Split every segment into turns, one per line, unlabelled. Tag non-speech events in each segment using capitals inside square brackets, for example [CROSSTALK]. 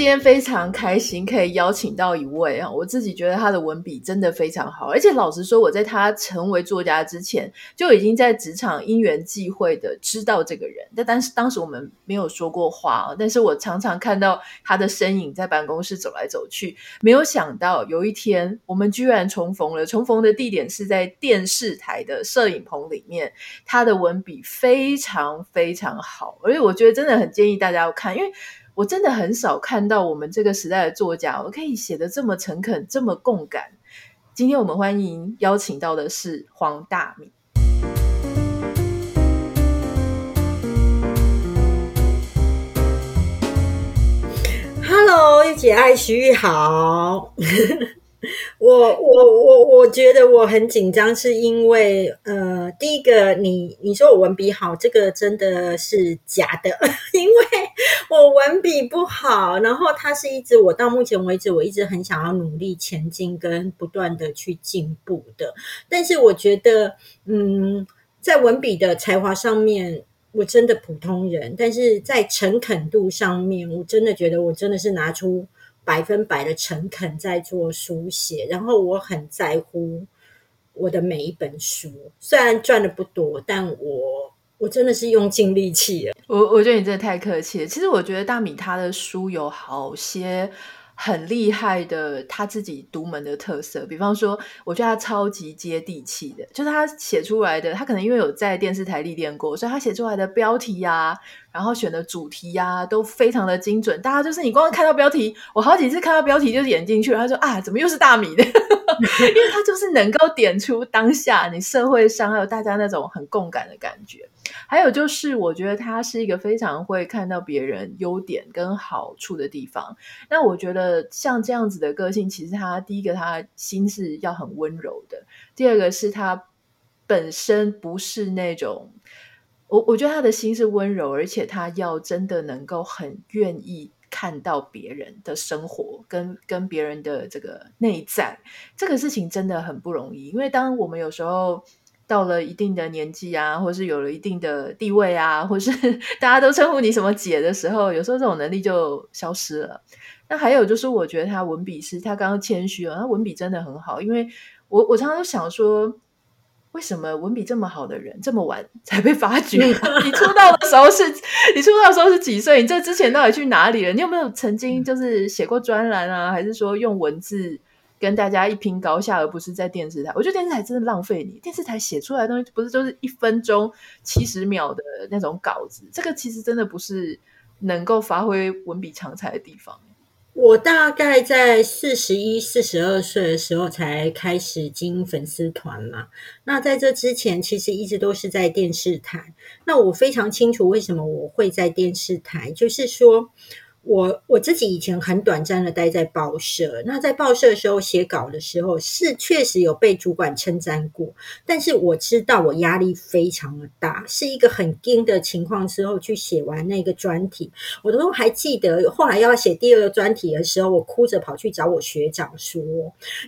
今天非常开心可以邀请到一位啊，我自己觉得他的文笔真的非常好，而且老实说，我在他成为作家之前就已经在职场因缘际会的知道这个人，但当时当时我们没有说过话啊，但是我常常看到他的身影在办公室走来走去，没有想到有一天我们居然重逢了，重逢的地点是在电视台的摄影棚里面，他的文笔非常非常好，而且我觉得真的很建议大家要看，因为。我真的很少看到我们这个时代的作家，我可以写得这么诚恳，这么共感。今天我们欢迎邀请到的是黄大米。
Hello，一姐爱徐玉好。[LAUGHS] 我我我我觉得我很紧张，是因为呃，第一个你你说我文笔好，这个真的是假的，[LAUGHS] 因为我文笔不好。然后它是一直我到目前为止，我一直很想要努力前进跟不断的去进步的。但是我觉得，嗯，在文笔的才华上面，我真的普通人；但是在诚恳度上面，我真的觉得我真的是拿出。百分百的诚恳在做书写，然后我很在乎我的每一本书，虽然赚的不多，但我我真的是用尽力气了。
我我觉得你真的太客气了。其实我觉得大米他的书有好些。很厉害的，他自己独门的特色。比方说，我觉得他超级接地气的，就是他写出来的，他可能因为有在电视台历练过，所以他写出来的标题呀、然后选的主题呀、都非常的精准。大家就是你光看到标题，我好几次看到标题就是眼进去了，他说啊，怎么又是大米的？因为他就是能够点出当下你社会上还有大家那种很共感的感觉。还有就是，我觉得他是一个非常会看到别人优点跟好处的地方。那我觉得像这样子的个性，其实他第一个他心是要很温柔的，第二个是他本身不是那种，我我觉得他的心是温柔，而且他要真的能够很愿意看到别人的生活跟跟别人的这个内在，这个事情真的很不容易，因为当我们有时候。到了一定的年纪啊，或是有了一定的地位啊，或是 [LAUGHS] 大家都称呼你什么姐的时候，有时候这种能力就消失了。那还有就是，我觉得他文笔是他刚刚谦虚了，他文笔真的很好。因为我我常常都想说，为什么文笔这么好的人这么晚才被发掘？[LAUGHS] 你出道的时候是，你出道的时候是几岁？你这之前到底去哪里了？你有没有曾经就是写过专栏啊？还是说用文字？跟大家一拼高下，而不是在电视台。我觉得电视台真的浪费你。电视台写出来的东西，不是就是一分钟七十秒的那种稿子。这个其实真的不是能够发挥文笔长才的地方。
我大概在四十一、四十二岁的时候才开始经营粉丝团嘛。那在这之前，其实一直都是在电视台。那我非常清楚为什么我会在电视台，就是说。我我自己以前很短暂的待在报社，那在报社的时候写稿的时候是确实有被主管称赞过，但是我知道我压力非常的大，是一个很惊的情况之后去写完那个专题，我都还记得后来要写第二个专题的时候，我哭着跑去找我学长说：“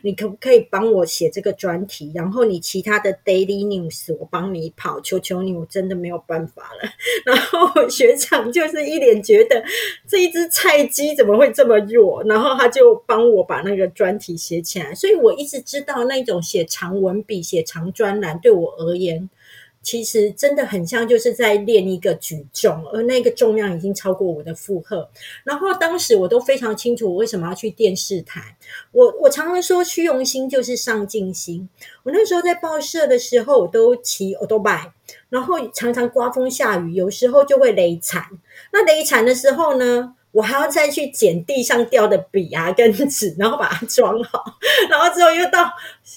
你可不可以帮我写这个专题？然后你其他的 daily news 我帮你跑，求求你，我真的没有办法了。[LAUGHS] ”然后学长就是一脸觉得这一菜鸡怎么会这么弱？然后他就帮我把那个专题写起来，所以我一直知道那种写长文笔、写长专栏对我而言，其实真的很像就是在练一个举重，而那个重量已经超过我的负荷。然后当时我都非常清楚我为什么要去电视台。我我常常说虚荣心就是上进心。我那时候在报社的时候，我都骑欧多拜，然后常常刮风下雨，有时候就会雷惨。那雷惨的时候呢，我还要再去捡地上掉的笔啊跟纸，然后把它装好，然后之后又到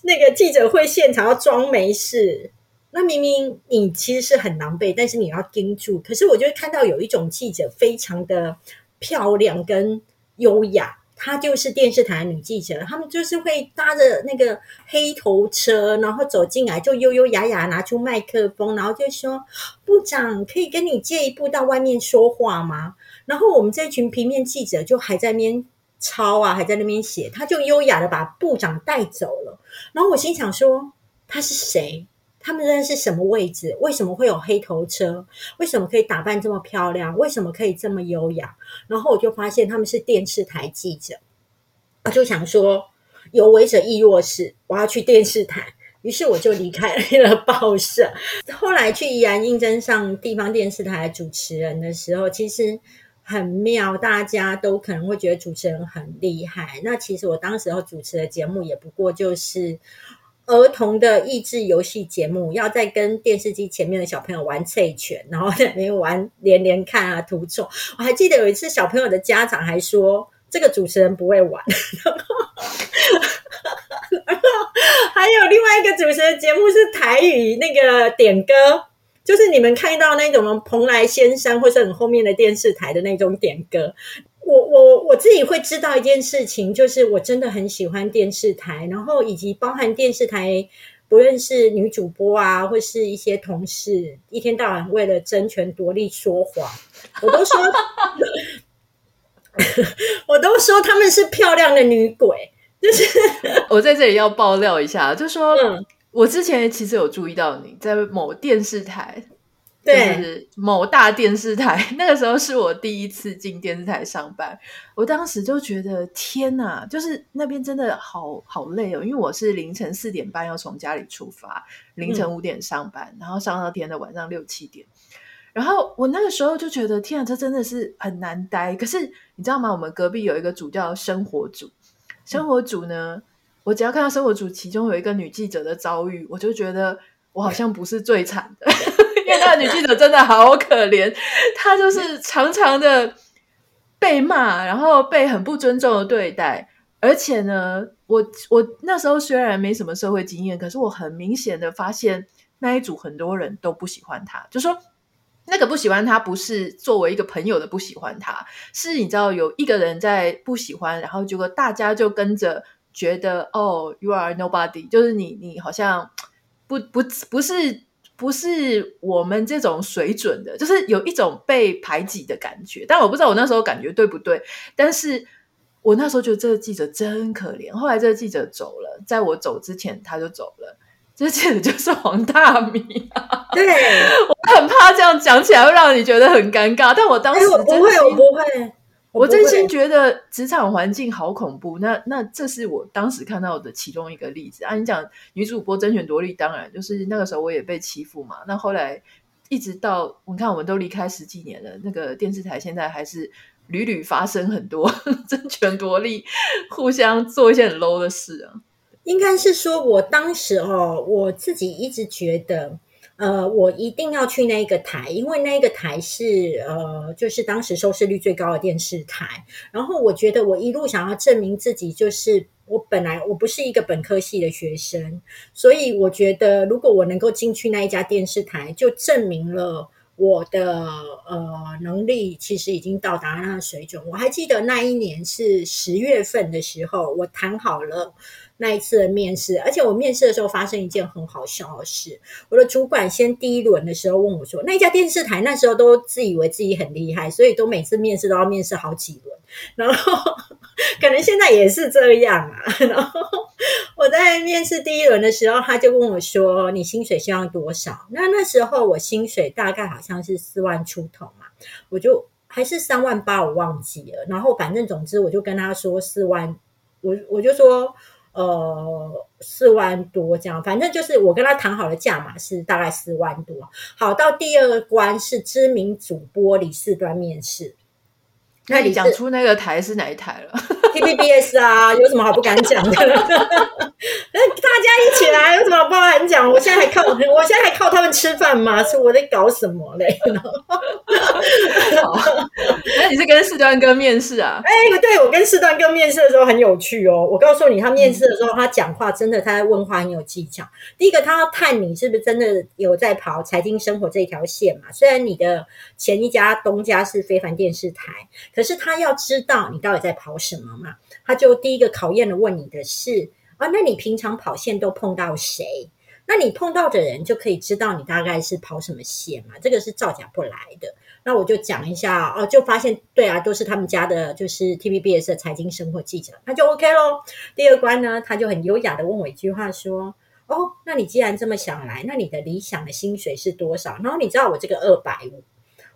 那个记者会现场要装没事。那明明你其实是很狼狈，但是你要盯住。可是我就会看到有一种记者非常的漂亮跟优雅，她就是电视台的女记者，她们就是会搭着那个黑头车，然后走进来就优优雅雅拿出麦克风，然后就说：“部长可以跟你借一步到外面说话吗？”然后我们这群平面记者就还在那边抄啊，还在那边写，他就优雅的把部长带走了。然后我心想说，他是谁？他们在是什么位置？为什么会有黑头车？为什么可以打扮这么漂亮？为什么可以这么优雅？然后我就发现他们是电视台记者，我就想说，有为者亦若是，我要去电视台。于是我就离开了 [LAUGHS] 报社。后来去宜兰应征上地方电视台主持人的时候，其实很妙，大家都可能会觉得主持人很厉害。那其实我当时候主持的节目也不过就是。儿童的益智游戏节目，要在跟电视机前面的小朋友玩猜拳，然后在那边玩连连看啊、图错。我还记得有一次，小朋友的家长还说这个主持人不会玩。然后，然后还有另外一个主持的节目是台语那个点歌，就是你们看到那种蓬莱仙山或是很后面的电视台的那种点歌。我我我自己会知道一件事情，就是我真的很喜欢电视台，然后以及包含电视台，不论是女主播啊，或是一些同事，一天到晚为了争权夺利说谎，我都说，[LAUGHS] 我都说他们是漂亮的女鬼。就是 [LAUGHS]
我在这里要爆料一下，就说、嗯、我之前其实有注意到你在某电视台。对，就是某大电视台，[LAUGHS] 那个时候是我第一次进电视台上班，我当时就觉得天哪，就是那边真的好好累哦，因为我是凌晨四点半要从家里出发，凌晨五点上班，嗯、然后上到天的晚上六七点，然后我那个时候就觉得天啊，这真的是很难待。可是你知道吗？我们隔壁有一个组叫生活组，生活组呢，我只要看到生活组其中有一个女记者的遭遇，我就觉得我好像不是最惨的。因为那个女记者真的好可怜，她就是常常的被骂，然后被很不尊重的对待。而且呢，我我那时候虽然没什么社会经验，可是我很明显的发现那一组很多人都不喜欢她。就说那个不喜欢她，不是作为一个朋友的不喜欢她，是你知道有一个人在不喜欢，然后结果大家就跟着觉得哦，you are nobody，就是你你好像不不不是。不是我们这种水准的，就是有一种被排挤的感觉。但我不知道我那时候感觉对不对。但是我那时候觉得这个记者真可怜。后来这个记者走了，在我走之前他就走了。这个记者就是黄大米啊。[LAUGHS] 对，我很怕这样讲起来会让你觉得很尴尬。但我当时、欸、我不会，我不会。我真心觉得职场环境好恐怖，那那这是我当时看到的其中一个例子啊！你讲女主播争权夺利，当然就是那个时候我也被欺负嘛。那后来一直到你看，我们都离开十几年了，那个电视台现在还是屡屡发生很多 [LAUGHS] 争权夺利，互相做一些很 low 的事啊。
应该是说我当时哦，我自己一直觉得。呃，我一定要去那个台，因为那个台是呃，就是当时收视率最高的电视台。然后我觉得我一路想要证明自己，就是我本来我不是一个本科系的学生，所以我觉得如果我能够进去那一家电视台，就证明了我的呃能力其实已经到达那个水准。我还记得那一年是十月份的时候，我谈好了。那一次的面试，而且我面试的时候发生一件很好笑的事。我的主管先第一轮的时候问我说：“那一家电视台那时候都自以为自己很厉害，所以都每次面试都要面试好几轮。然后可能现在也是这样啊。然后我在面试第一轮的时候，他就问我说：‘你薪水希望多少？’那那时候我薪水大概好像是四万出头嘛，我就还是三万八，我忘记了。然后反正总之我就跟他说四万，我我就说。呃，四万多这样，反正就是我跟他谈好的价码是大概四万多。好，到第二关是知名主播李四端面试。
那你讲出那个台是哪一台了？[LAUGHS]
TVBS 啊，有什么好不敢讲的？[LAUGHS] 那大家一起来，有什么好不敢讲？我现在还靠，我现在还靠他们吃饭吗？是我在搞什么嘞？[LAUGHS]
你是跟四段哥面试啊？
哎、欸，对，我跟四段哥面试的时候很有趣哦。我告诉你，他面试的时候，他讲话真的，他在问话很有技巧。第一个，他要探你是不是真的有在跑财经生活这条线嘛？虽然你的前一家东家是非凡电视台。可是他要知道你到底在跑什么嘛？他就第一个考验的问你的是啊，那你平常跑线都碰到谁？那你碰到的人就可以知道你大概是跑什么线嘛，这个是造假不来的。那我就讲一下哦，就发现对啊，都是他们家的，就是 TVBS 的财经生活记者，那就 OK 咯。第二关呢，他就很优雅的问我一句话说：“哦，那你既然这么想来，那你的理想的薪水是多少？”然后你知道我这个二百五，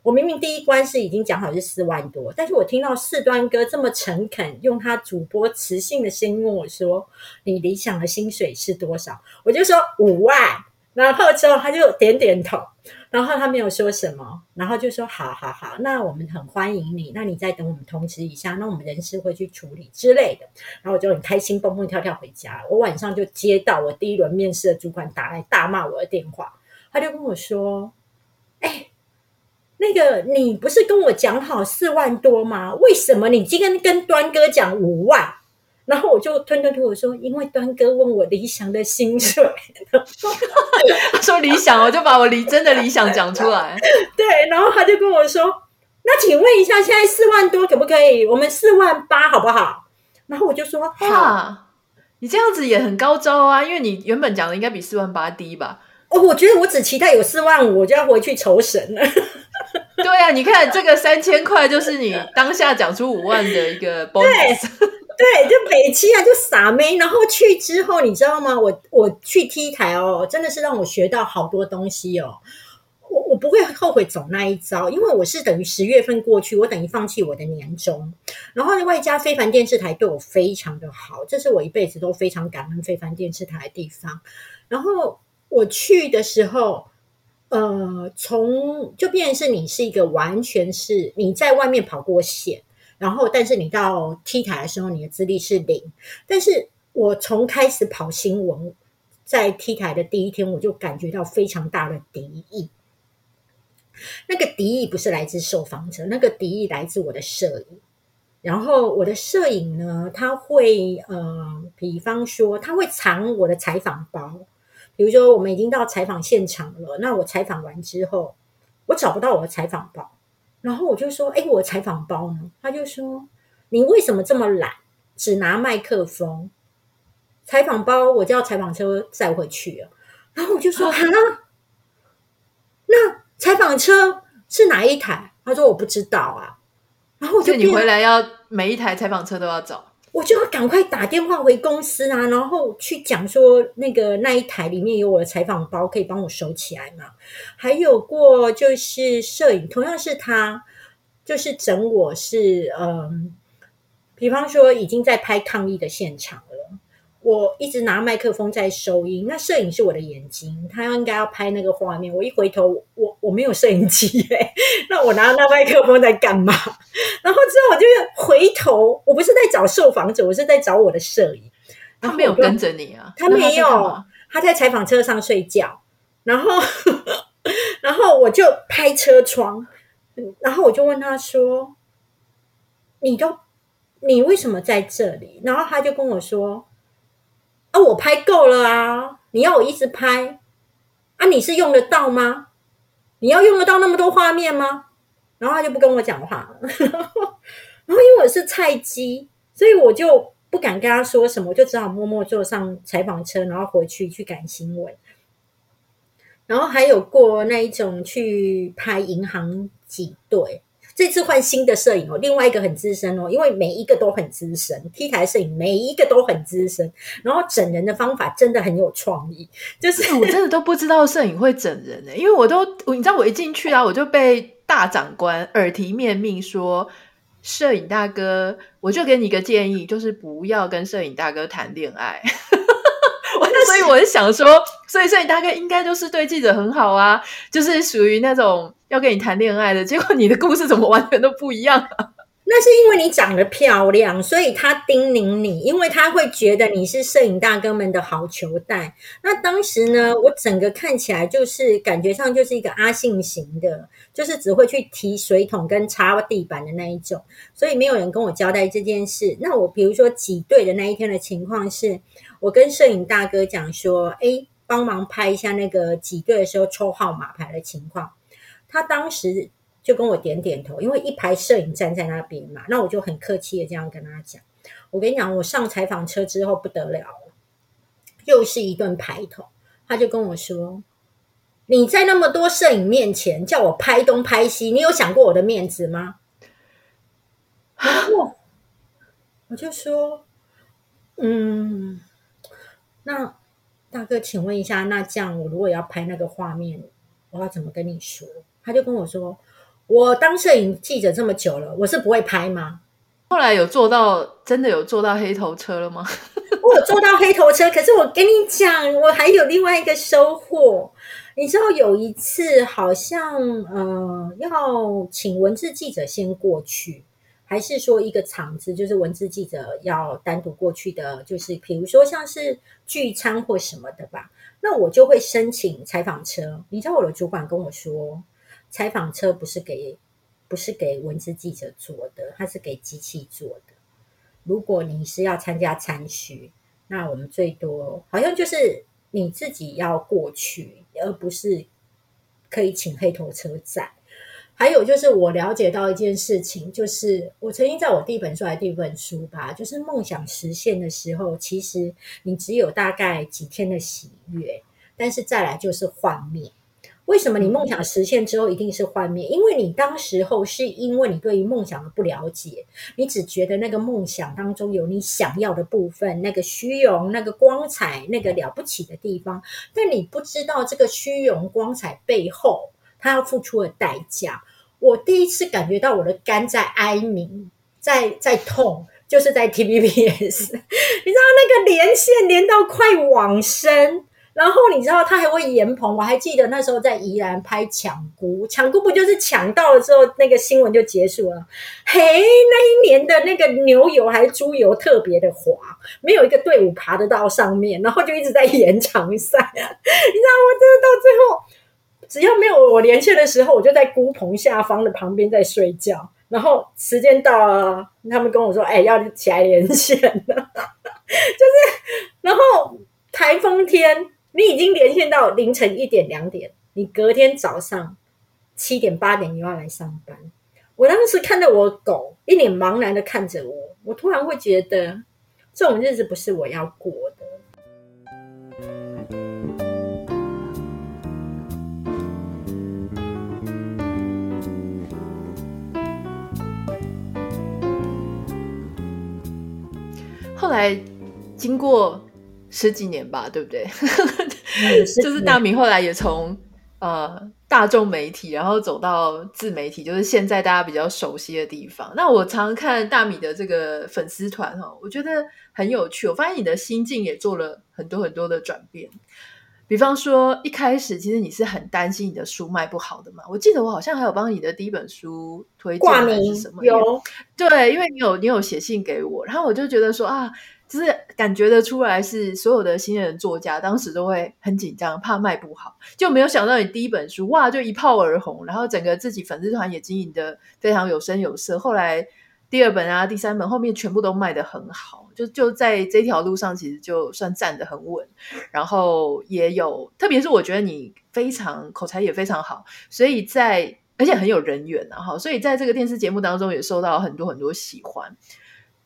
我明明第一关是已经讲好是四万多，但是我听到四端哥这么诚恳，用他主播磁性的声音问我说：“你理想的薪水是多少？”我就说五万。然后之后他就点点头，然后他没有说什么，然后就说好好好，那我们很欢迎你，那你再等我们通知一下，那我们人事会去处理之类的。然后我就很开心，蹦蹦跳跳回家。我晚上就接到我第一轮面试的主管打来大骂我的电话，他就跟我说：“哎，那个你不是跟我讲好四万多吗？为什么你今天跟端哥讲五万？”然后我就吞吞吐吐说，因为端哥问我理想的薪水，[LAUGHS]
说理想，我就把我理真的理想讲出来。[LAUGHS]
对，然后他就跟我说，那请问一下，现在四万多可不可以？我们四万八好不好？然后我就说，好，
你这样子也很高招啊，因为你原本讲的应该比四万八低吧？
哦，我觉得我只期待有四万五，我就要回去酬神了。
对啊，你看这个三千块，就是你当下讲出五万的一个 [LAUGHS] bonus。
对，就北七啊，就傻妹。然后去之后，你知道吗？我我去 T 台哦，真的是让我学到好多东西哦。我我不会后悔走那一招，因为我是等于十月份过去，我等于放弃我的年终，然后外加非凡电视台对我非常的好，这是我一辈子都非常感恩非凡电视台的地方。然后我去的时候，呃，从就变成是你是一个完全是你在外面跑过线。然后，但是你到 T 台的时候，你的资历是零。但是我从开始跑新闻，在 T 台的第一天，我就感觉到非常大的敌意。那个敌意不是来自受访者，那个敌意来自我的摄影。然后我的摄影呢，他会呃，比方说，他会藏我的采访包。比如说，我们已经到采访现场了，那我采访完之后，我找不到我的采访包。然后我就说：“哎，我采访包呢？”他就说：“你为什么这么懒，只拿麦克风？采访包我叫采访车载回去了。”然后我就说：“啊，那采访车是哪一台？”他说：“我不知道啊。”然后我就
你回来要每一台采访车都要找。
我就要赶快打电话回公司啊，然后去讲说那个那一台里面有我的采访包，可以帮我收起来嘛。还有过就是摄影，同样是他，就是整我是嗯，比方说已经在拍抗议的现场。我一直拿麦克风在收音，那摄影是我的眼睛，他应该要拍那个画面。我一回头，我我没有摄影机哎，[LAUGHS] 那我拿那麦克风在干嘛？[LAUGHS] 然后之后我就回头，我不是在找受访者，我是在找我的摄影。
他没有跟着你啊？
他没有，他在采访车上睡觉。然后，[LAUGHS] 然后我就拍车窗，然后我就问他说：“你都，你为什么在这里？”然后他就跟我说。啊，我拍够了啊！你要我一直拍啊？你是用得到吗？你要用得到那么多画面吗？然后他就不跟我讲话了。[LAUGHS] 然后因为我是菜鸡，所以我就不敢跟他说什么，我就只好默默坐上采访车，然后回去去赶新闻。然后还有过那一种去拍银行挤兑。这次换新的摄影哦，另外一个很资深哦，因为每一个都很资深，T 台摄影每一个都很资深，然后整人的方法真的很有创意，就是
我真的都不知道摄影会整人呢，因为我都你知道我一进去啊，我就被大长官耳提面命说，摄影大哥，我就给你一个建议，就是不要跟摄影大哥谈恋爱。[LAUGHS] 所以我就想说，所以摄影大哥应该就是对记者很好啊，就是属于那种要跟你谈恋爱的。结果你的故事怎么完全都不一样啊？[LAUGHS]
那是因为你长得漂亮，所以他叮咛你，因为他会觉得你是摄影大哥们的好球带。那当时呢，我整个看起来就是感觉上就是一个阿信型的，就是只会去提水桶跟擦地板的那一种，所以没有人跟我交代这件事。那我比如说挤兑的那一天的情况是，我跟摄影大哥讲说，诶，帮忙拍一下那个挤兑的时候抽号码牌的情况。他当时。就跟我点点头，因为一排摄影站在那边嘛，那我就很客气的这样跟他讲。我跟你讲，我上采访车之后不得了了，又是一顿排头。他就跟我说：“你在那么多摄影面前叫我拍东拍西，你有想过我的面子吗？”然后我就说：“嗯，那大哥，请问一下，那这样我如果要拍那个画面，我要怎么跟你说？”他就跟我说：“我当摄影记者这么久了，我是不会拍吗？”
后来有做到，真的有做到黑头车了吗？[LAUGHS]
我有做到黑头车，可是我跟你讲，我还有另外一个收获。你知道有一次，好像呃，要请文字记者先过去，还是说一个场子，就是文字记者要单独过去的，就是比如说像是聚餐或什么的吧。那我就会申请采访车。你知道我的主管跟我说，采访车不是给。不是给文字记者做的，它是给机器做的。如果你是要参加参叙，那我们最多好像就是你自己要过去，而不是可以请黑头车载。还有就是我了解到一件事情，就是我曾经在我第一本书还第一本书吧，就是梦想实现的时候，其实你只有大概几天的喜悦，但是再来就是幻灭。为什么你梦想实现之后一定是幻灭？因为你当时候是因为你对于梦想的不了解，你只觉得那个梦想当中有你想要的部分，那个虚荣、那个光彩、那个了不起的地方，但你不知道这个虚荣光彩背后他要付出的代价。我第一次感觉到我的肝在哀鸣，在在痛，就是在 TVBS，[LAUGHS] 你知道那个连线连到快往生。然后你知道他还会延棚，我还记得那时候在宜兰拍抢孤，抢孤不就是抢到了之后那个新闻就结束了？嘿，那一年的那个牛油还是猪油特别的滑，没有一个队伍爬得到上面，然后就一直在延长赛。你知道我真的到最后，只要没有我连线的时候，我就在孤棚下方的旁边在睡觉。然后时间到了，他们跟我说：“哎，要起来连线了。”就是，然后台风天。你已经连线到凌晨一点两点，你隔天早上七点八点又要来上班。我当时看到我狗一脸茫然的看着我，我突然会觉得这种日子不是我要过的。
后来经过。十几年吧，对不对？[LAUGHS] 就是大米后来也从呃大众媒体，然后走到自媒体，就是现在大家比较熟悉的地方。那我常看大米的这个粉丝团哈，我觉得很有趣。我发现你的心境也做了很多很多的转变。比方说，一开始其实你是很担心你的书卖不好的嘛。我记得我好像还有帮你的第一本书推荐还是什么？
有
对，因为你有你有写信给我，然后我就觉得说啊。就是感觉得出来，是所有的新人作家当时都会很紧张，怕卖不好，就没有想到你第一本书哇就一炮而红，然后整个自己粉丝团也经营得非常有声有色。后来第二本啊、第三本后面全部都卖得很好，就就在这条路上其实就算站得很稳。然后也有，特别是我觉得你非常口才也非常好，所以在而且很有人缘啊哈，所以在这个电视节目当中也受到很多很多喜欢。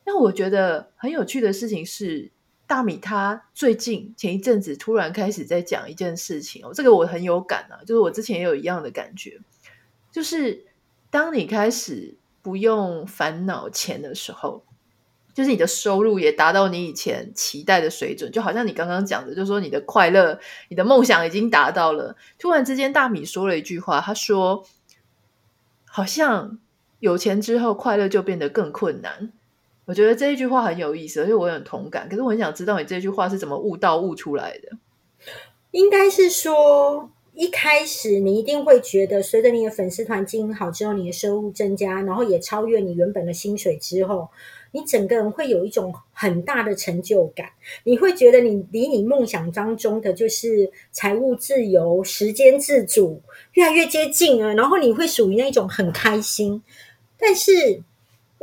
那我觉得很有趣的事情是，大米他最近前一阵子突然开始在讲一件事情哦，这个我很有感啊，就是我之前也有一样的感觉，就是当你开始不用烦恼钱的时候，就是你的收入也达到你以前期待的水准，就好像你刚刚讲的，就是说你的快乐、你的梦想已经达到了。突然之间，大米说了一句话，他说：“好像有钱之后，快乐就变得更困难。”我觉得这一句话很有意思，而且我很同感。可是我很想知道你这句话是怎么悟道悟出来的？
应该是说，一开始你一定会觉得，随着你的粉丝团经营好之后，你的收入增加，然后也超越你原本的薪水之后，你整个人会有一种很大的成就感。你会觉得你离你梦想当中的就是财务自由、时间自主越来越接近了，然后你会属于那种很开心，但是。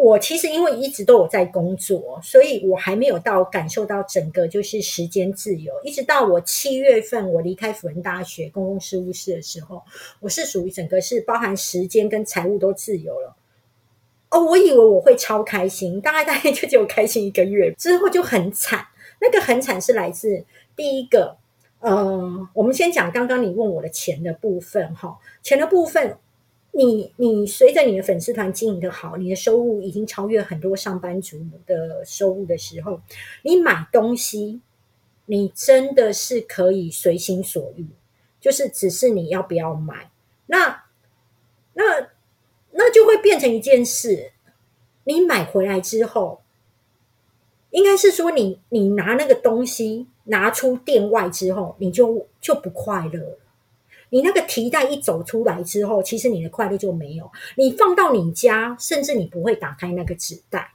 我其实因为一直都有在工作，所以我还没有到感受到整个就是时间自由。一直到我七月份我离开辅仁大学公共事务室的时候，我是属于整个是包含时间跟财务都自由了。哦，我以为我会超开心，大概大概就只有开心一个月之后就很惨。那个很惨是来自第一个，呃，我们先讲刚刚你问我的钱的部分哈，钱的部分，你你随着你的粉丝团经营的好，你的收入已经超越很多上班族的收入的时候，你买东西，你真的是可以随心所欲，就是只是你要不要买，那那那就会变成一件事，你买回来之后，应该是说你你拿那个东西。拿出店外之后，你就就不快乐。你那个提袋一走出来之后，其实你的快乐就没有。你放到你家，甚至你不会打开那个纸袋，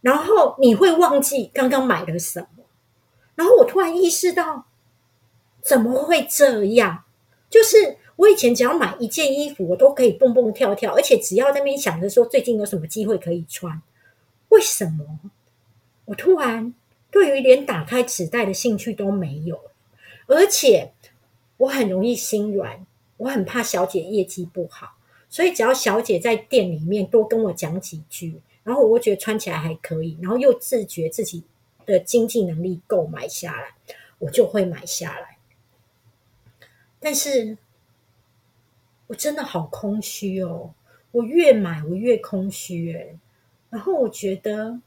然后你会忘记刚刚买了什么。然后我突然意识到，怎么会这样？就是我以前只要买一件衣服，我都可以蹦蹦跳跳，而且只要那边想着说最近有什么机会可以穿。为什么？我突然。对于连打开纸袋的兴趣都没有，而且我很容易心软，我很怕小姐业绩不好，所以只要小姐在店里面多跟我讲几句，然后我觉得穿起来还可以，然后又自觉自己的经济能力够买下来，我就会买下来。但是我真的好空虚哦，我越买我越空虚诶，然后我觉得。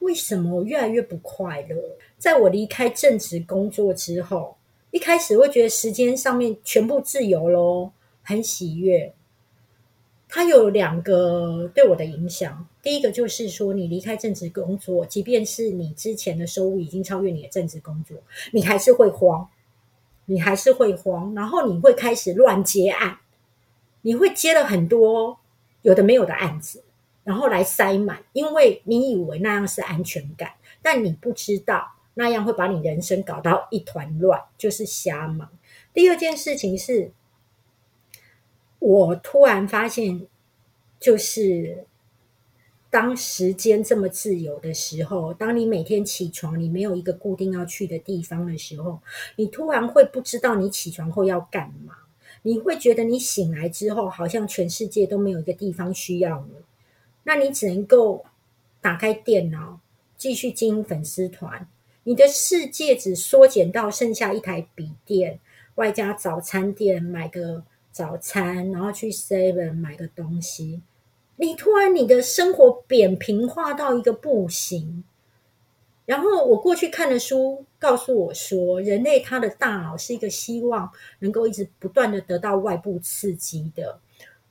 为什么我越来越不快乐？在我离开正职工作之后，一开始会觉得时间上面全部自由咯，很喜悦。它有两个对我的影响，第一个就是说，你离开正职工作，即便是你之前的收入已经超越你的正职工作，你还是会慌，你还是会慌，然后你会开始乱接案，你会接了很多有的没有的案子。然后来塞满，因为你以为那样是安全感，但你不知道那样会把你人生搞到一团乱，就是瞎忙。第二件事情是，我突然发现，就是当时间这么自由的时候，当你每天起床，你没有一个固定要去的地方的时候，你突然会不知道你起床后要干嘛，你会觉得你醒来之后，好像全世界都没有一个地方需要你。那你只能够打开电脑，继续经营粉丝团。你的世界只缩减到剩下一台笔电，外加早餐店买个早餐，然后去 Seven 买个东西。你突然你的生活扁平化到一个不行。然后我过去看的书告诉我说，人类他的大脑是一个希望能够一直不断的得到外部刺激的。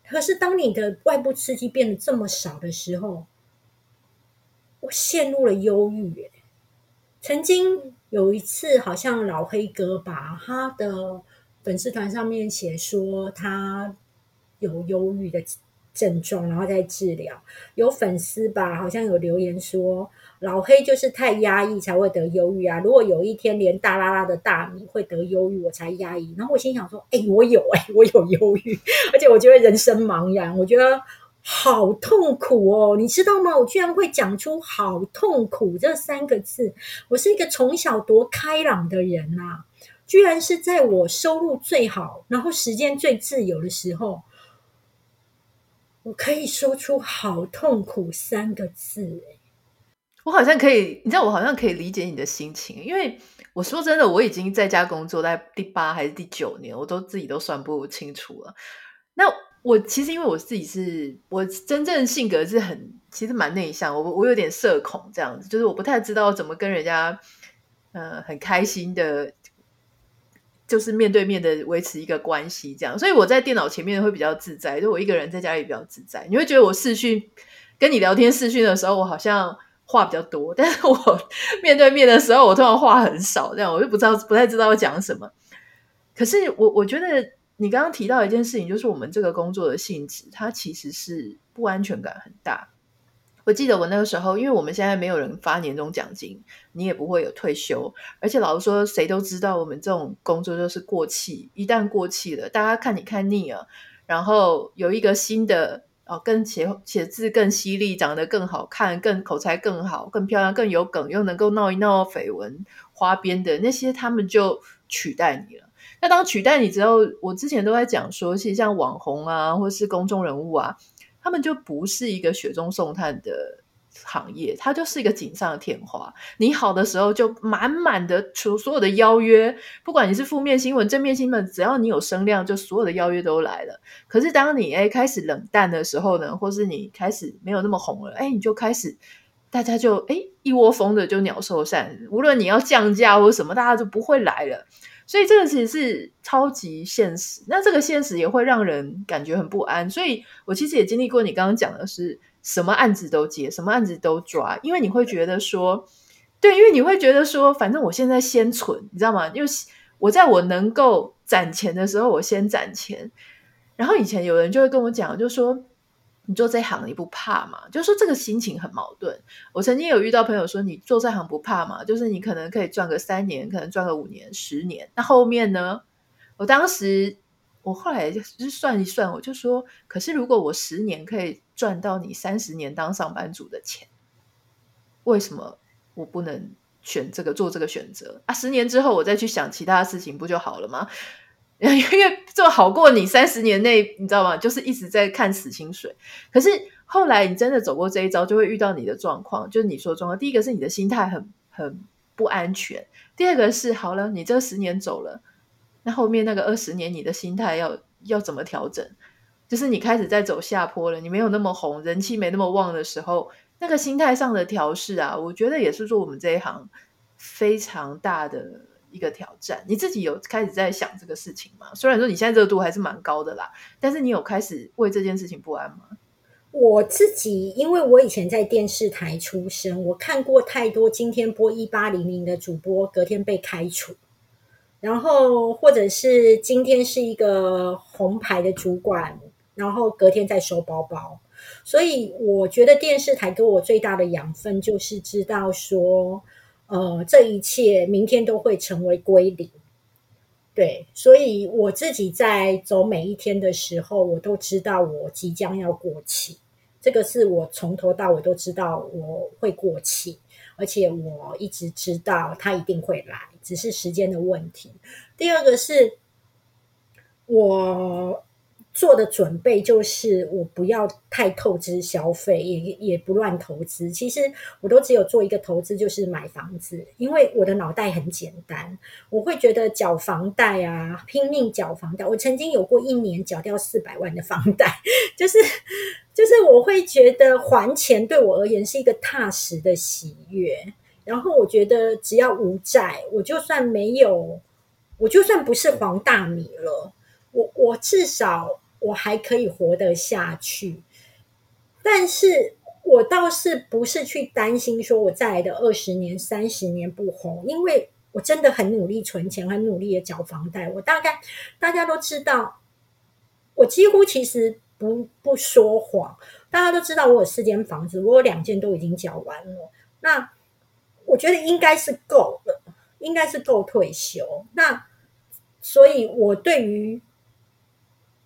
可是，当你的外部刺激变得这么少的时候，我陷入了忧郁。曾经有一次，好像老黑哥把他的粉丝团上面写说他有忧郁的症状，然后在治疗。有粉丝吧，好像有留言说。老黑就是太压抑才会得忧郁啊！如果有一天连大拉拉的大米会得忧郁，我才压抑。然后我心想说：“哎、我有哎、我有忧郁，而且我觉得人生茫然，我觉得好痛苦哦，你知道吗？我居然会讲出‘好痛苦’这三个字。我是一个从小多开朗的人呐、啊，居然是在我收入最好，然后时间最自由的时候，我可以说出‘好痛苦’三个字、”
我好像可以，你知道，我好像可以理解你的心情，因为我说真的，我已经在家工作在第八还是第九年，我都自己都算不清楚了。那我其实因为我自己是我真正性格是很，其实蛮内向，我我有点社恐这样子，就是我不太知道怎么跟人家，呃，很开心的，就是面对面的维持一个关系这样，所以我在电脑前面会比较自在，就我一个人在家里比较自在。你会觉得我视讯跟你聊天视讯的时候，我好像。话比较多，但是我面对面的时候，我通常话很少，这样我就不知道，不太知道要讲什么。可是我我觉得你刚刚提到一件事情，就是我们这个工作的性质，它其实是不安全感很大。我记得我那个时候，因为我们现在没有人发年终奖金，你也不会有退休，而且老实说，谁都知道我们这种工作就是过气，一旦过气了，大家看你看腻了，然后有一个新的。哦，更写写字更犀利，长得更好看，更口才更好，更漂亮，更有梗，又能够闹一闹绯闻花边的那些，他们就取代你了。当取代你之后，我之前都在讲说，其实像网红啊，或是公众人物啊，他们就不是一个雪中送炭的行业，它就是一个锦上添花。你好的时候就满满的所所有的邀约，不管你是负面新闻、正面新闻，只要你有声量，就所有的邀约都来了。可是当你哎开始冷淡的时候呢，或是你开始没有那么红了，哎你就开始大家就哎一窝蜂的就鸟兽散，无论你要降价或者什么，大家就不会来了。所以这个其实是超级现实，那这个现实也会让人感觉很不安。所以我其实也经历过你刚刚讲的是。什么案子都接，什么案子都抓，因为你会觉得说，对，因为你会觉得说，反正我现在先存，你知道吗？因为我在我能够攒钱的时候，我先攒钱。然后以前有人就会跟我讲，就说你做这行你不怕嘛？就是说这个心情很矛盾。我曾经有遇到朋友说，你做这行不怕嘛？就是你可能可以赚个三年，可能赚个五年、十年，那后面呢？我当时。我后来就是算一算，我就说，可是如果我十年可以赚到你三十年当上班族的钱，为什么我不能选这个做这个选择啊？十年之后我再去想其他事情不就好了吗？因为做好过你三十年内，你知道吗？就是一直在看死薪水。可是后来你真的走过这一招，就会遇到你的状况，就是你说状况。第一个是你的心态很很不安全，第二个是好了，你这十年走了。那后面那个二十年，你的心态要要怎么调整？就是你开始在走下坡了，你没有那么红，人气没那么旺的时候，那个心态上的调试啊，我觉得也是做我们这一行非常大的一个挑战。你自己有开始在想这个事情吗？虽然说你现在热度还是蛮高的啦，但是你有开始为这件事情不安吗？
我自己，因为我以前在电视台出身，我看过太多今天播一八零零的主播，隔天被开除。然后，或者是今天是一个红牌的主管，然后隔天再收包包。所以，我觉得电视台给我最大的养分就是知道说，呃，这一切明天都会成为归零。对，所以我自己在走每一天的时候，我都知道我即将要过气。这个是我从头到尾都知道我会过气，而且我一直知道它一定会来。只是时间的问题。第二个是我做的准备，就是我不要太透支消费，也也不乱投资。其实我都只有做一个投资，就是买房子。因为我的脑袋很简单，我会觉得缴房贷啊，拼命缴房贷。我曾经有过一年缴掉四百万的房贷，[LAUGHS] 就是就是我会觉得还钱对我而言是一个踏实的喜悦。然后我觉得，只要无债，我就算没有，我就算不是黄大米了，我我至少我还可以活得下去。但是我倒是不是去担心说我再来的二十年、三十年不红，因为我真的很努力存钱，很努力的缴房贷。我大概大家都知道，我几乎其实不不说谎，大家都知道我有四间房子，我有两间都已经缴完了。那我觉得应该是够了，应该是够退休。那所以，我对于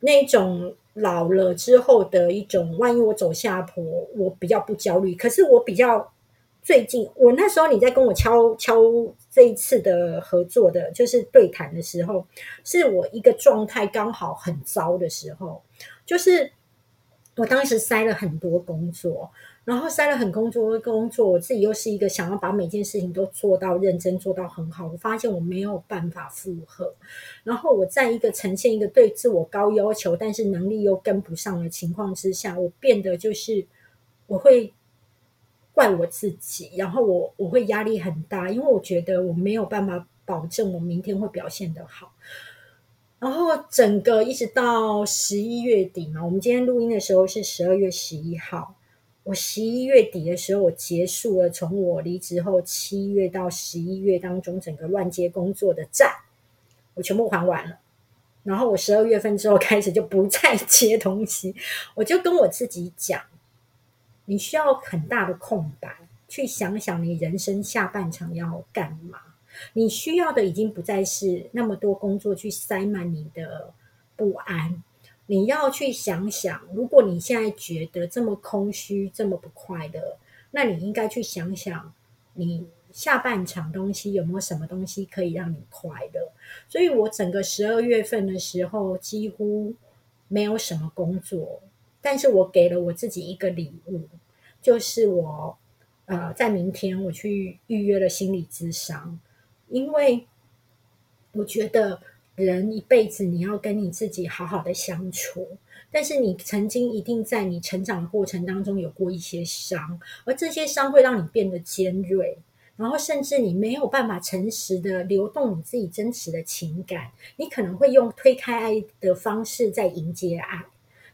那种老了之后的一种，万一我走下坡，我比较不焦虑。可是我比较最近，我那时候你在跟我敲敲这一次的合作的，就是对谈的时候，是我一个状态刚好很糟的时候，就是我当时塞了很多工作。然后塞了很工作工作，我自己又是一个想要把每件事情都做到认真，做到很好。我发现我没有办法负荷，然后我在一个呈现一个对自我高要求，但是能力又跟不上的情况之下，我变得就是我会怪我自己，然后我我会压力很大，因为我觉得我没有办法保证我明天会表现得好。然后整个一直到十一月底嘛，我们今天录音的时候是十二月十一号。我十一月底的时候，我结束了从我离职后七月到十一月当中整个乱接工作的债，我全部还完了。然后我十二月份之后开始就不再接东西，我就跟我自己讲，你需要很大的空白，去想想你人生下半场要干嘛。你需要的已经不再是那么多工作去塞满你的不安。你要去想想，如果你现在觉得这么空虚、这么不快乐，那你应该去想想，你下半场东西有没有什么东西可以让你快乐？所以我整个十二月份的时候几乎没有什么工作，但是我给了我自己一个礼物，就是我呃，在明天我去预约了心理咨商，因为我觉得人一辈子你要跟你自己好好的相处，但是你曾经一定在你成长的过程当中有过一些伤，而这些伤会让你变得尖锐。然后，甚至你没有办法诚实的流动你自己真实的情感，你可能会用推开爱的方式在迎接爱，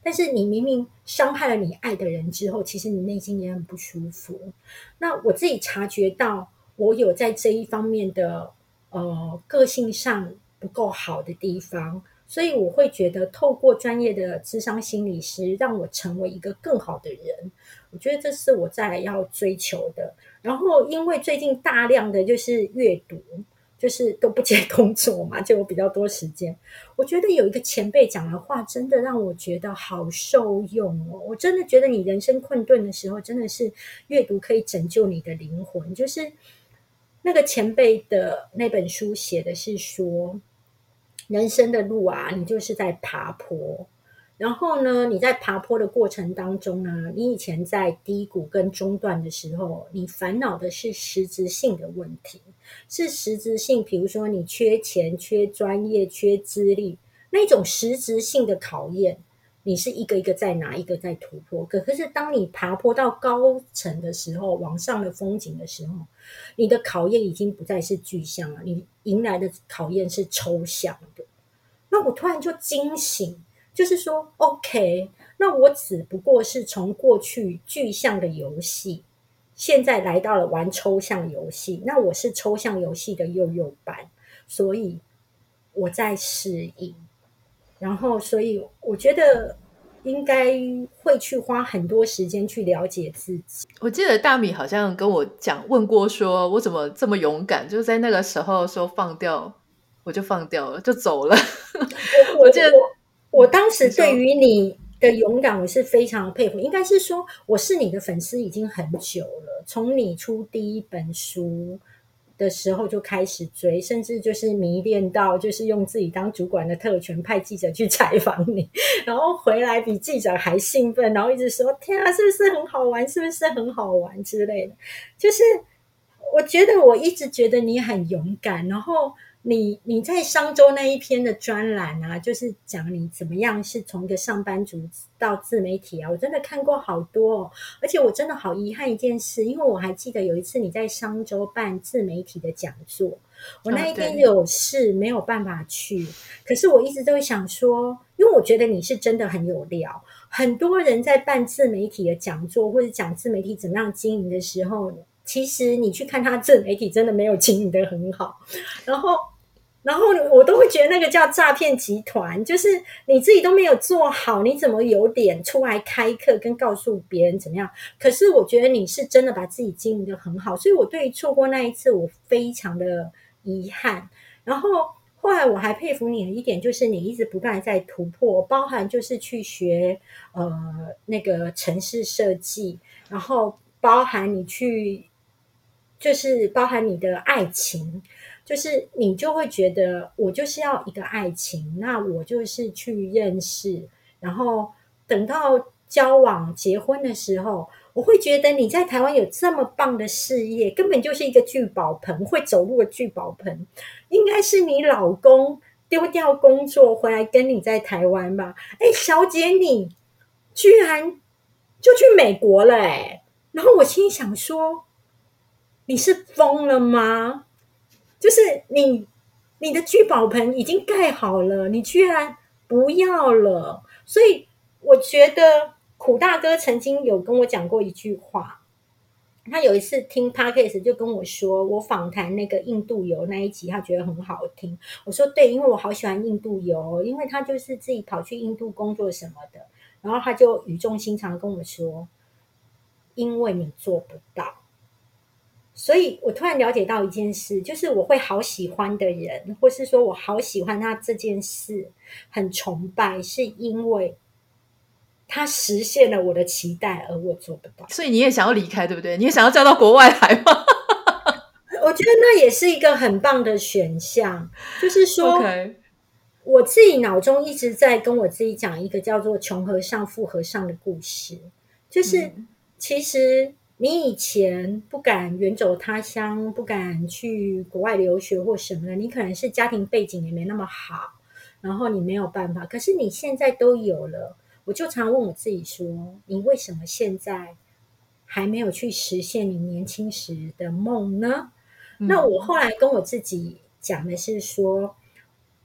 但是你明明伤害了你爱的人之后，其实你内心也很不舒服。那我自己察觉到，我有在这一方面的呃个性上不够好的地方。所以我会觉得，透过专业的智商心理师，让我成为一个更好的人。我觉得这是我再来要追求的。然后，因为最近大量的就是阅读，就是都不接工作嘛，[LAUGHS] 就有比较多时间。我觉得有一个前辈讲的话，真的让我觉得好受用哦。我真的觉得你人生困顿的时候，真的是阅读可以拯救你的灵魂。就是那个前辈的那本书写的是说。人生的路啊，你就是在爬坡。然后呢，你在爬坡的过程当中呢，你以前在低谷跟中断的时候，你烦恼的是实质性的问题，是实质性，比如说你缺钱、缺专业、缺资历，那种实质性的考验，你是一个一个在拿，一个在突破。可可是当你爬坡到高层的时候，往上的风景的时候，你的考验已经不再是具象了，你迎来的考验是抽象的。那我突然就惊醒，就是说，OK，那我只不过是从过去具象的游戏，现在来到了玩抽象游戏。那我是抽象游戏的幼幼班，所以我在适应。然后，所以我觉得应该会去花很多时间去了解自己。
我记得大米好像跟我讲问过，说我怎么这么勇敢，就是在那个时候说放掉。我就放掉了，就走了。[LAUGHS]
我我记得我，我当时对于你的勇敢，我是非常佩服。应该是说，我是你的粉丝已经很久了，从你出第一本书的时候就开始追，甚至就是迷恋到，就是用自己当主管的特权，派记者去采访你，然后回来比记者还兴奋，然后一直说：“天啊，是不是很好玩？是不是很好玩？”之类的。就是我觉得我一直觉得你很勇敢，然后。你你在商周那一篇的专栏啊，就是讲你怎么样是从一个上班族到自媒体啊，我真的看过好多哦，而且我真的好遗憾一件事，因为我还记得有一次你在商周办自媒体的讲座，我那一天有事没有办法去，可是我一直都想说，因为我觉得你是真的很有料，很多人在办自媒体的讲座或者讲自媒体怎么样经营的时候，其实你去看他自媒体真的没有经营的很好，然后。然后我都会觉得那个叫诈骗集团，就是你自己都没有做好，你怎么有脸出来开课跟告诉别人怎么样？可是我觉得你是真的把自己经营得很好，所以我对于错过那一次我非常的遗憾。然后后来我还佩服你的一点，就是你一直不断在突破，包含就是去学呃那个城市设计，然后包含你去就是包含你的爱情。就是你就会觉得我就是要一个爱情，那我就是去认识，然后等到交往结婚的时候，我会觉得你在台湾有这么棒的事业，根本就是一个聚宝盆，会走路的聚宝盆，应该是你老公丢掉工作回来跟你在台湾吧？哎，小姐你居然就去美国了哎！然后我心想说，你是疯了吗？就是你，你的聚宝盆已经盖好了，你居然不要了。所以我觉得苦大哥曾经有跟我讲过一句话，他有一次听 Podcast 就跟我说，我访谈那个印度游那一集，他觉得很好听。我说对，因为我好喜欢印度游，因为他就是自己跑去印度工作什么的。然后他就语重心长跟我说，因为你做不到。所以我突然了解到一件事，就是我会好喜欢的人，或是说我好喜欢他这件事，很崇拜，是因为他实现了我的期待，而我做不到。
所以你也想要离开，对不对？你也想要嫁到国外来吗？[LAUGHS]
我觉得那也是一个很棒的选项。就是说
，Okay.
我自己脑中一直在跟我自己讲一个叫做“穷和尚富和尚”的故事，就是。嗯其实你以前不敢远走他乡，不敢去国外留学或什么的，你可能是家庭背景也没那么好，然后你没有办法。可是你现在都有了，我就常问我自己说：你为什么现在还没有去实现你年轻时的梦呢？嗯、那我后来跟我自己讲的是说，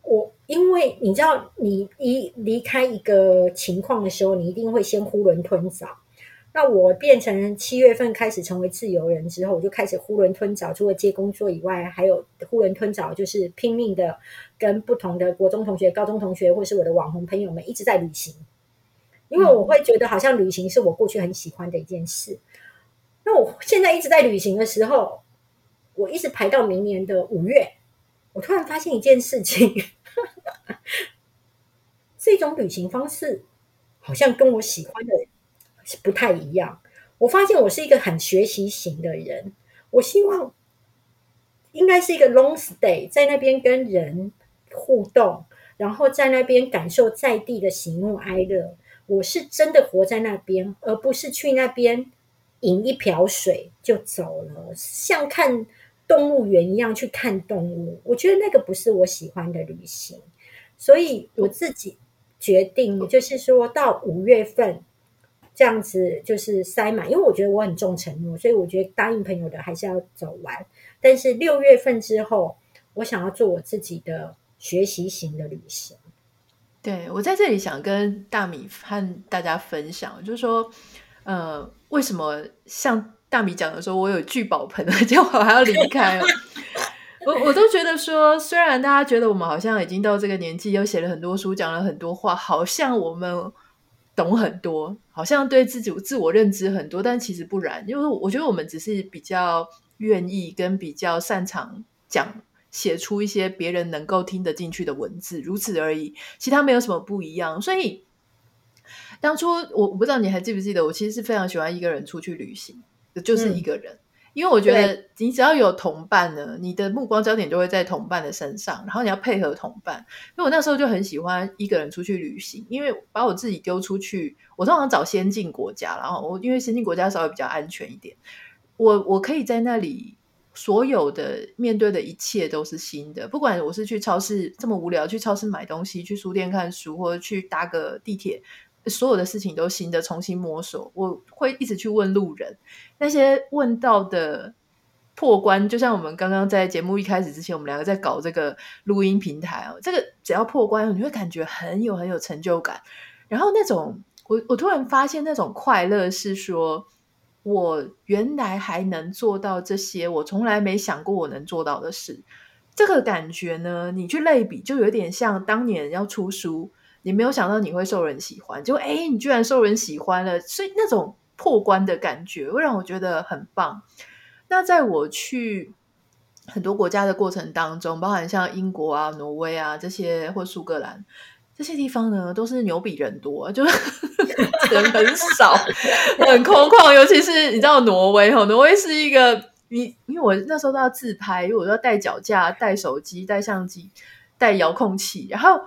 我因为你知道，你一离开一个情况的时候，你一定会先囫囵吞枣。那我变成七月份开始成为自由人之后，我就开始囫囵吞枣，除了接工作以外，还有囫囵吞枣，就是拼命的跟不同的国中同学、高中同学，或是我的网红朋友们一直在旅行，因为我会觉得好像旅行是我过去很喜欢的一件事。那我现在一直在旅行的时候，我一直排到明年的五月，我突然发现一件事情，[LAUGHS] 这种旅行方式好像跟我喜欢的。不太一样。我发现我是一个很学习型的人。我希望应该是一个 long stay，在那边跟人互动，然后在那边感受在地的喜怒哀乐。我是真的活在那边，而不是去那边饮一瓢水就走了，像看动物园一样去看动物。我觉得那个不是我喜欢的旅行，所以我自己决定，就是说到五月份。这样子就是塞满，因为我觉得我很重承诺，所以我觉得答应朋友的还是要走完。但是六月份之后，我想要做我自己的学习型的旅行。
对，我在这里想跟大米和大家分享，就是说，呃，为什么像大米讲的说，我有聚宝盆，结果我还要离开？[LAUGHS] 我我都觉得说，虽然大家觉得我们好像已经到这个年纪，又写了很多书，讲了很多话，好像我们。懂很多，好像对自己自我认知很多，但其实不然。因为我觉得我们只是比较愿意跟比较擅长讲写出一些别人能够听得进去的文字，如此而已。其他没有什么不一样。所以当初我我不知道你还记不记得，我其实是非常喜欢一个人出去旅行，就是一个人。嗯因为我觉得你只要有同伴呢，你的目光焦点就会在同伴的身上，然后你要配合同伴。因为我那时候就很喜欢一个人出去旅行，因为把我自己丢出去，我通常找先进国家，然后我因为先进国家稍微比较安全一点，我我可以在那里所有的面对的一切都是新的，不管我是去超市这么无聊，去超市买东西，去书店看书，或者去搭个地铁。所有的事情都新的，重新摸索。我会一直去问路人，那些问到的破关，就像我们刚刚在节目一开始之前，我们两个在搞这个录音平台哦。这个只要破关，你会感觉很有很有成就感。然后那种，我我突然发现那种快乐是说，我原来还能做到这些，我从来没想过我能做到的事。这个感觉呢，你去类比，就有点像当年要出书。你没有想到你会受人喜欢，就哎，你居然受人喜欢了，所以那种破关的感觉会让我觉得很棒。那在我去很多国家的过程当中，包含像英国啊、挪威啊这些，或苏格兰这些地方呢，都是牛比人多，就是 [LAUGHS] 人很少，很空旷。尤其是你知道挪威哈，挪威是一个你，因为我那时候都要自拍，因为我都要带脚架、带手机、带相机、带遥控器，然后。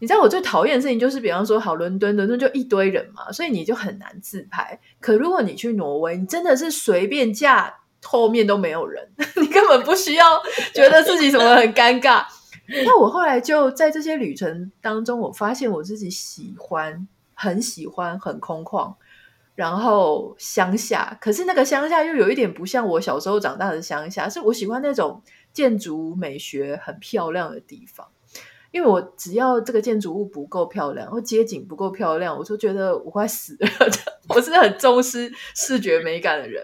你知道我最讨厌的事情就是，比方说，好伦敦，伦敦就一堆人嘛，所以你就很难自拍。可如果你去挪威，你真的是随便架后面都没有人，[LAUGHS] 你根本不需要觉得自己什么很尴尬。那我后来就在这些旅程当中，我发现我自己喜欢，很喜欢，很空旷，然后乡下。可是那个乡下又有一点不像我小时候长大的乡下，是我喜欢那种建筑美学很漂亮的地方。因为我只要这个建筑物不够漂亮，或街景不够漂亮，我就觉得我快死了。我是很重视视觉美感的人，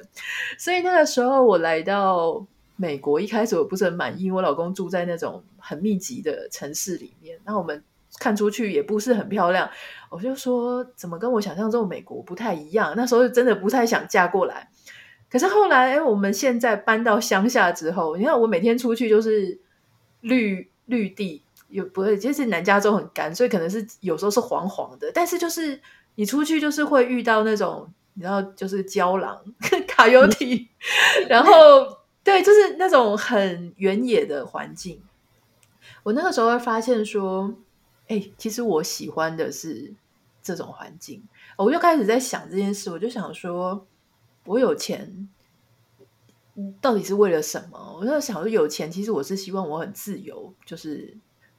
所以那个时候我来到美国，一开始我不是很满意，我老公住在那种很密集的城市里面，那我们看出去也不是很漂亮，我就说怎么跟我想象中美国不太一样？那时候真的不太想嫁过来。可是后来，哎我们现在搬到乡下之后，你看我每天出去就是绿绿地。有不会，其实南加州很干，所以可能是有时候是黄黄的。但是就是你出去就是会遇到那种，你知道，就是郊狼、[LAUGHS] 卡尤提，然后对，就是那种很原野的环境。我那个时候会发现说，哎、其实我喜欢的是这种环境。我就开始在想这件事，我就想说，我有钱，到底是为了什么？我就想说，有钱其实我是希望我很自由，就是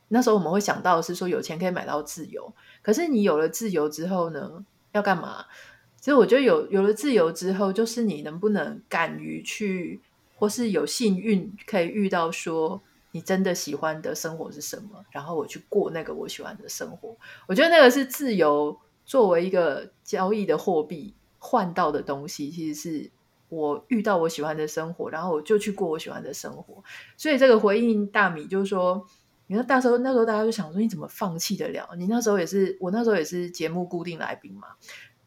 那时候我们会想到是说，有钱可以买到自由。可是你有了自由之后呢，要干嘛？其实我觉得有有了自由之后，就是你能不能敢于去，或是有幸运可以遇到说你真的喜欢的生活是什么，然后我去过那个我喜欢的生活。我觉得那个是自由作为一个交易的货币换到的东西，其实是我遇到我喜欢的生活，然后我就去过我喜欢的生活。所以这个回应大米就是说，你看大时候那时候大家就想说，你怎么放弃得了？你那时候也是，我那时候也是节目固定来宾嘛。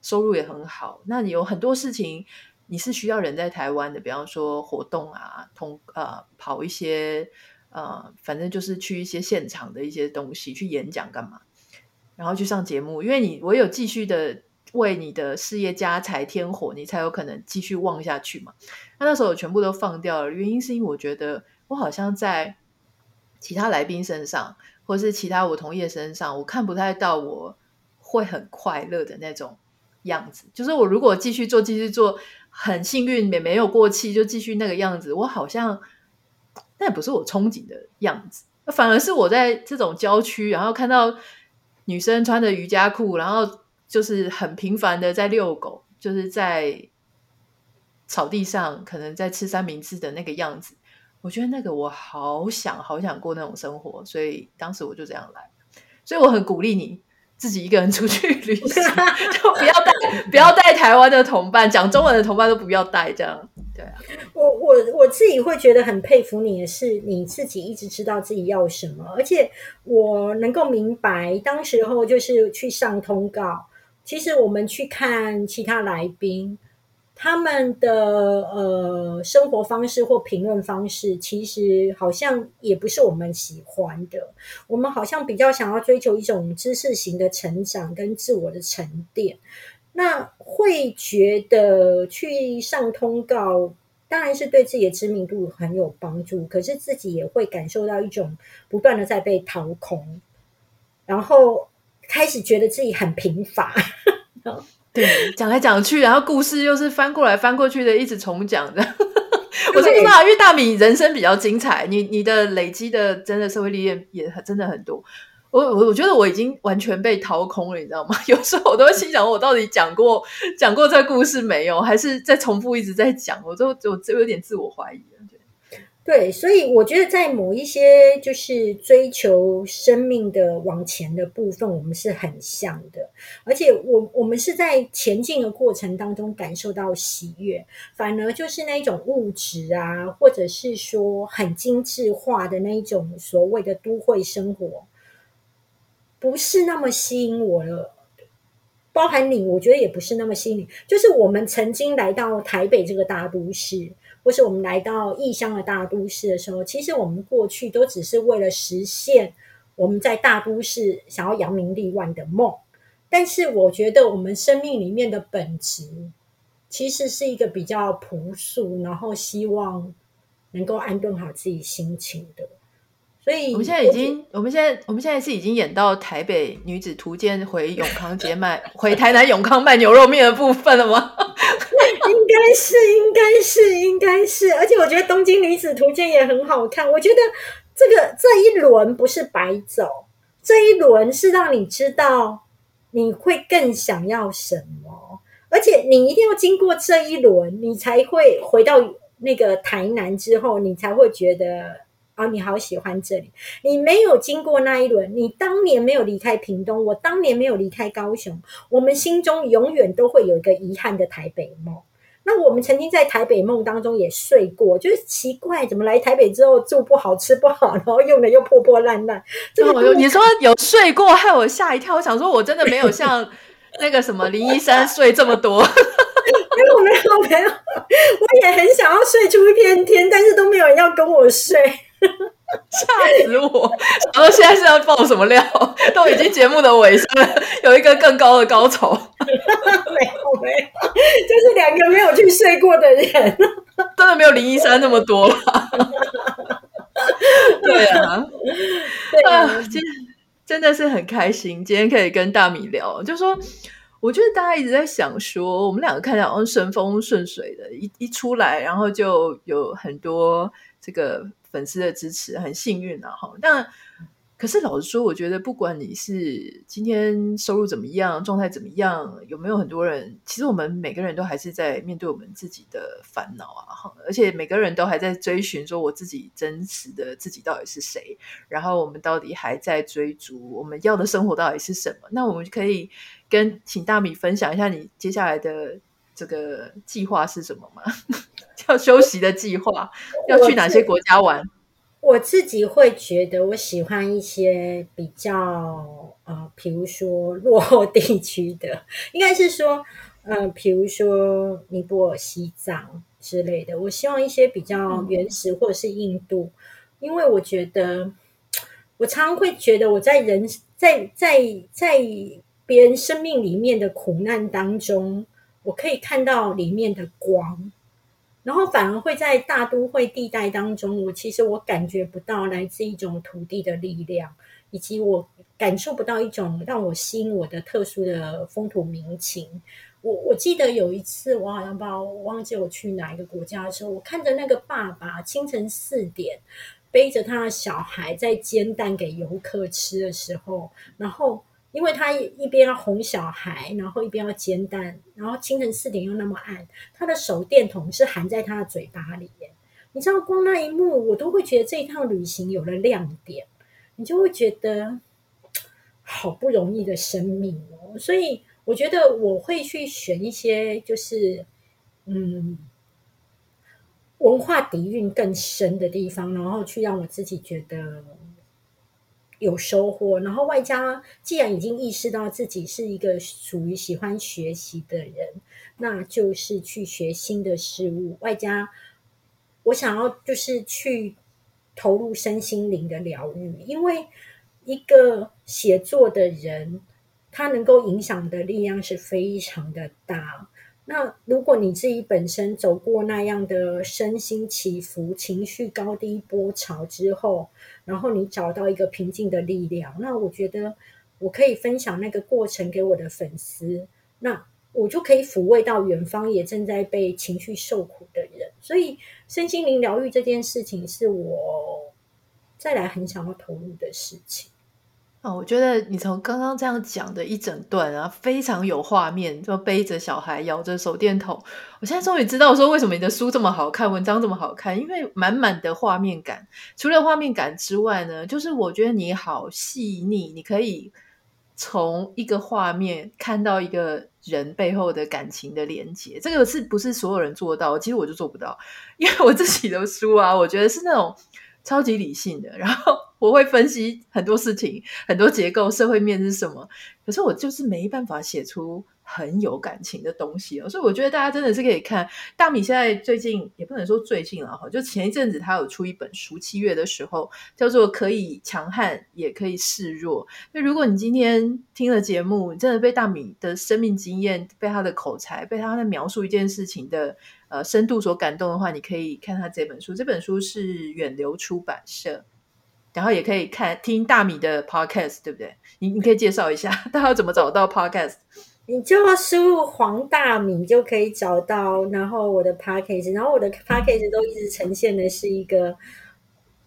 收入也很好，那你有很多事情你是需要人在台湾的，比方说活动啊，通呃跑一些呃，反正就是去一些现场的一些东西去演讲干嘛，然后去上节目，因为你我有继续的为你的事业加柴添火，你才有可能继续旺下去嘛。那那时候我全部都放掉了，原因是因为我觉得我好像在其他来宾身上，或是其他我同业身上，我看不太到我会很快乐的那种。样子就是我如果继续做，继续做，很幸运也没有过气，就继续那个样子。我好像那也不是我憧憬的样子，反而是我在这种郊区，然后看到女生穿着瑜伽裤，然后就是很平凡的在遛狗，就是在草地上，可能在吃三明治的那个样子。我觉得那个我好想好想过那种生活，所以当时我就这样来。所以我很鼓励你。自己一个人出去旅行，[LAUGHS] 就不要带不要带台湾的同伴，讲中文的同伴都不要带，这样对啊。[LAUGHS]
我我我自己会觉得很佩服你的是，你自己一直知道自己要什么，而且我能够明白，当时候就是去上通告。其实我们去看其他来宾。他们的呃生活方式或评论方式，其实好像也不是我们喜欢的。我们好像比较想要追求一种知识型的成长跟自我的沉淀。那会觉得去上通告，当然是对自己的知名度很有帮助，可是自己也会感受到一种不断的在被掏空，然后开始觉得自己很贫乏。[LAUGHS]
对，讲来讲去，然后故事又是翻过来翻过去的，一直重讲的。[LAUGHS] 我是不知道，因为大米人生比较精彩，你你的累积的真的社会历练也真的很多。我我我觉得我已经完全被掏空了，你知道吗？[LAUGHS] 有时候我都会心想，我到底讲过讲过这故事没有，还是在重复一直在讲？我都我就有点自我怀疑了。
对，所以我觉得在某一些就是追求生命的往前的部分，我们是很像的，而且我我们是在前进的过程当中感受到喜悦，反而就是那种物质啊，或者是说很精致化的那一种所谓的都会生活，不是那么吸引我了。包含你，我觉得也不是那么吸引你。就是我们曾经来到台北这个大都市。或是我们来到异乡的大都市的时候，其实我们过去都只是为了实现我们在大都市想要扬名立万的梦。但是，我觉得我们生命里面的本质，其实是一个比较朴素，然后希望能够安顿好自己心情的。所以，
我们现在已经，我们现在，我们现在是已经演到台北女子图鉴回永康街卖，回台南永康卖牛肉面的部分了
吗？是，应该是，应该是，而且我觉得《东京女子图鉴》也很好看。我觉得这个这一轮不是白走，这一轮是让你知道你会更想要什么，而且你一定要经过这一轮，你才会回到那个台南之后，你才会觉得。啊，你好喜欢这里。你没有经过那一轮，你当年没有离开屏东，我当年没有离开高雄，我们心中永远都会有一个遗憾的台北梦。那我们曾经在台北梦当中也睡过，就是奇怪，怎么来台北之后住不好、吃不好，然后用的又破破烂烂。这个
你说有睡过，害我吓一跳。我想说，我真的没有像那个什么林一山睡这么多。[LAUGHS]
没有没有没有，我也很想要睡出一片天，但是都没有人要跟我睡。[LAUGHS]
吓死我！然后现在是要爆什么料？都已经节目的尾声了，有一个更高的高潮。[LAUGHS] 没
有没有，就是两个没有去睡过的人，
真的没有林一山那么多了。对啊，[LAUGHS] 对啊，今天真的是很开心，今天可以跟大米聊，就说我觉得大家一直在想说，我们两个看起来好像顺风顺水的，一一出来，然后就有很多这个粉丝的支持，很幸运啊！哈，但。可是老实说，我觉得不管你是今天收入怎么样，状态怎么样，有没有很多人，其实我们每个人都还是在面对我们自己的烦恼啊，哈而且每个人都还在追寻说我自己真实的自己到底是谁，然后我们到底还在追逐我们要的生活到底是什么？那我们可以跟请大米分享一下你接下来的这个计划是什么吗？[LAUGHS] 要休息的计划，要去哪些国家玩？
我自己会觉得，我喜欢一些比较呃，比如说落后地区的，应该是说，呃，比如说尼泊尔、西藏之类的。我希望一些比较原始，或者是印度，嗯、因为我觉得，我常常会觉得我在人在在在别人生命里面的苦难当中，我可以看到里面的光。然后反而会在大都会地带当中，我其实我感觉不到来自一种土地的力量，以及我感受不到一种让我吸引我的特殊的风土民情。我我记得有一次，我好像不知道，我忘记我去哪一个国家的时候，我看着那个爸爸清晨四点背着他的小孩在煎蛋给游客吃的时候，然后。因为他一边要哄小孩，然后一边要煎蛋，然后清晨四点又那么暗，他的手电筒是含在他的嘴巴里面。你知道，光那一幕，我都会觉得这一趟旅行有了亮点。你就会觉得好不容易的生命哦，所以我觉得我会去选一些就是嗯文化底蕴更深的地方，然后去让我自己觉得。有收获，然后外加既然已经意识到自己是一个属于喜欢学习的人，那就是去学新的事物。外加我想要就是去投入身心灵的疗愈，因为一个写作的人，他能够影响的力量是非常的大。那如果你自己本身走过那样的身心起伏、情绪高低波潮之后，然后你找到一个平静的力量，那我觉得我可以分享那个过程给我的粉丝，那我就可以抚慰到远方也正在被情绪受苦的人。所以身心灵疗愈这件事情是我再来很想要投入的事情。
哦，我觉得你从刚刚这样讲的一整段啊，非常有画面，就背着小孩，摇着手电筒。我现在终于知道说为什么你的书这么好看，文章这么好看，因为满满的画面感。除了画面感之外呢，就是我觉得你好细腻，你可以从一个画面看到一个人背后的感情的连接。这个是不是所有人做到？其实我就做不到，因为我自己的书啊，我觉得是那种超级理性的，然后。我会分析很多事情，很多结构，社会面是什么，可是我就是没办法写出很有感情的东西哦。所以我觉得大家真的是可以看大米现在最近也不能说最近了哈，就前一阵子他有出一本书，七月的时候叫做《可以强悍也可以示弱》。那如果你今天听了节目，你真的被大米的生命经验、被他的口才、被他在描述一件事情的呃深度所感动的话，你可以看他这本书。这本书是远流出版社。然后也可以看听大米的 podcast，对不对？你你可以介绍一下，[LAUGHS] 大家怎么找到 podcast？
你就要输入黄大米就可以找到。然后我的 podcast，然后我的 podcast 都一直呈现的是一个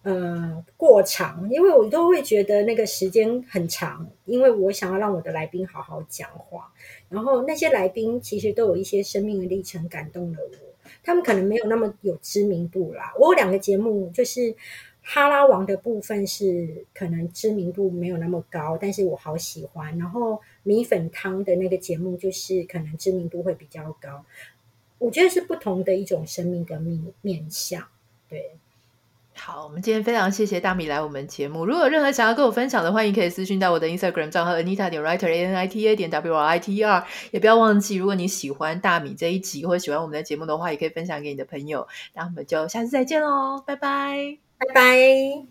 呃过长，因为我都会觉得那个时间很长，因为我想要让我的来宾好好讲话。然后那些来宾其实都有一些生命的历程感动了我，他们可能没有那么有知名度啦。我有两个节目就是。哈拉王的部分是可能知名度没有那么高，但是我好喜欢。然后米粉汤的那个节目就是可能知名度会比较高。我觉得是不同的一种生命的面面向。对，
好，我们今天非常谢谢大米来我们节目。如果任何想要跟我分享的，欢迎可以私讯到我的 Instagram 账号 Anita 点 Writer A N I T A 点 W R I T E R。也不要忘记，如果你喜欢大米这一集或者喜欢我们的节目的话，也可以分享给你的朋友。那我们就下次再见喽，拜拜。
拜拜。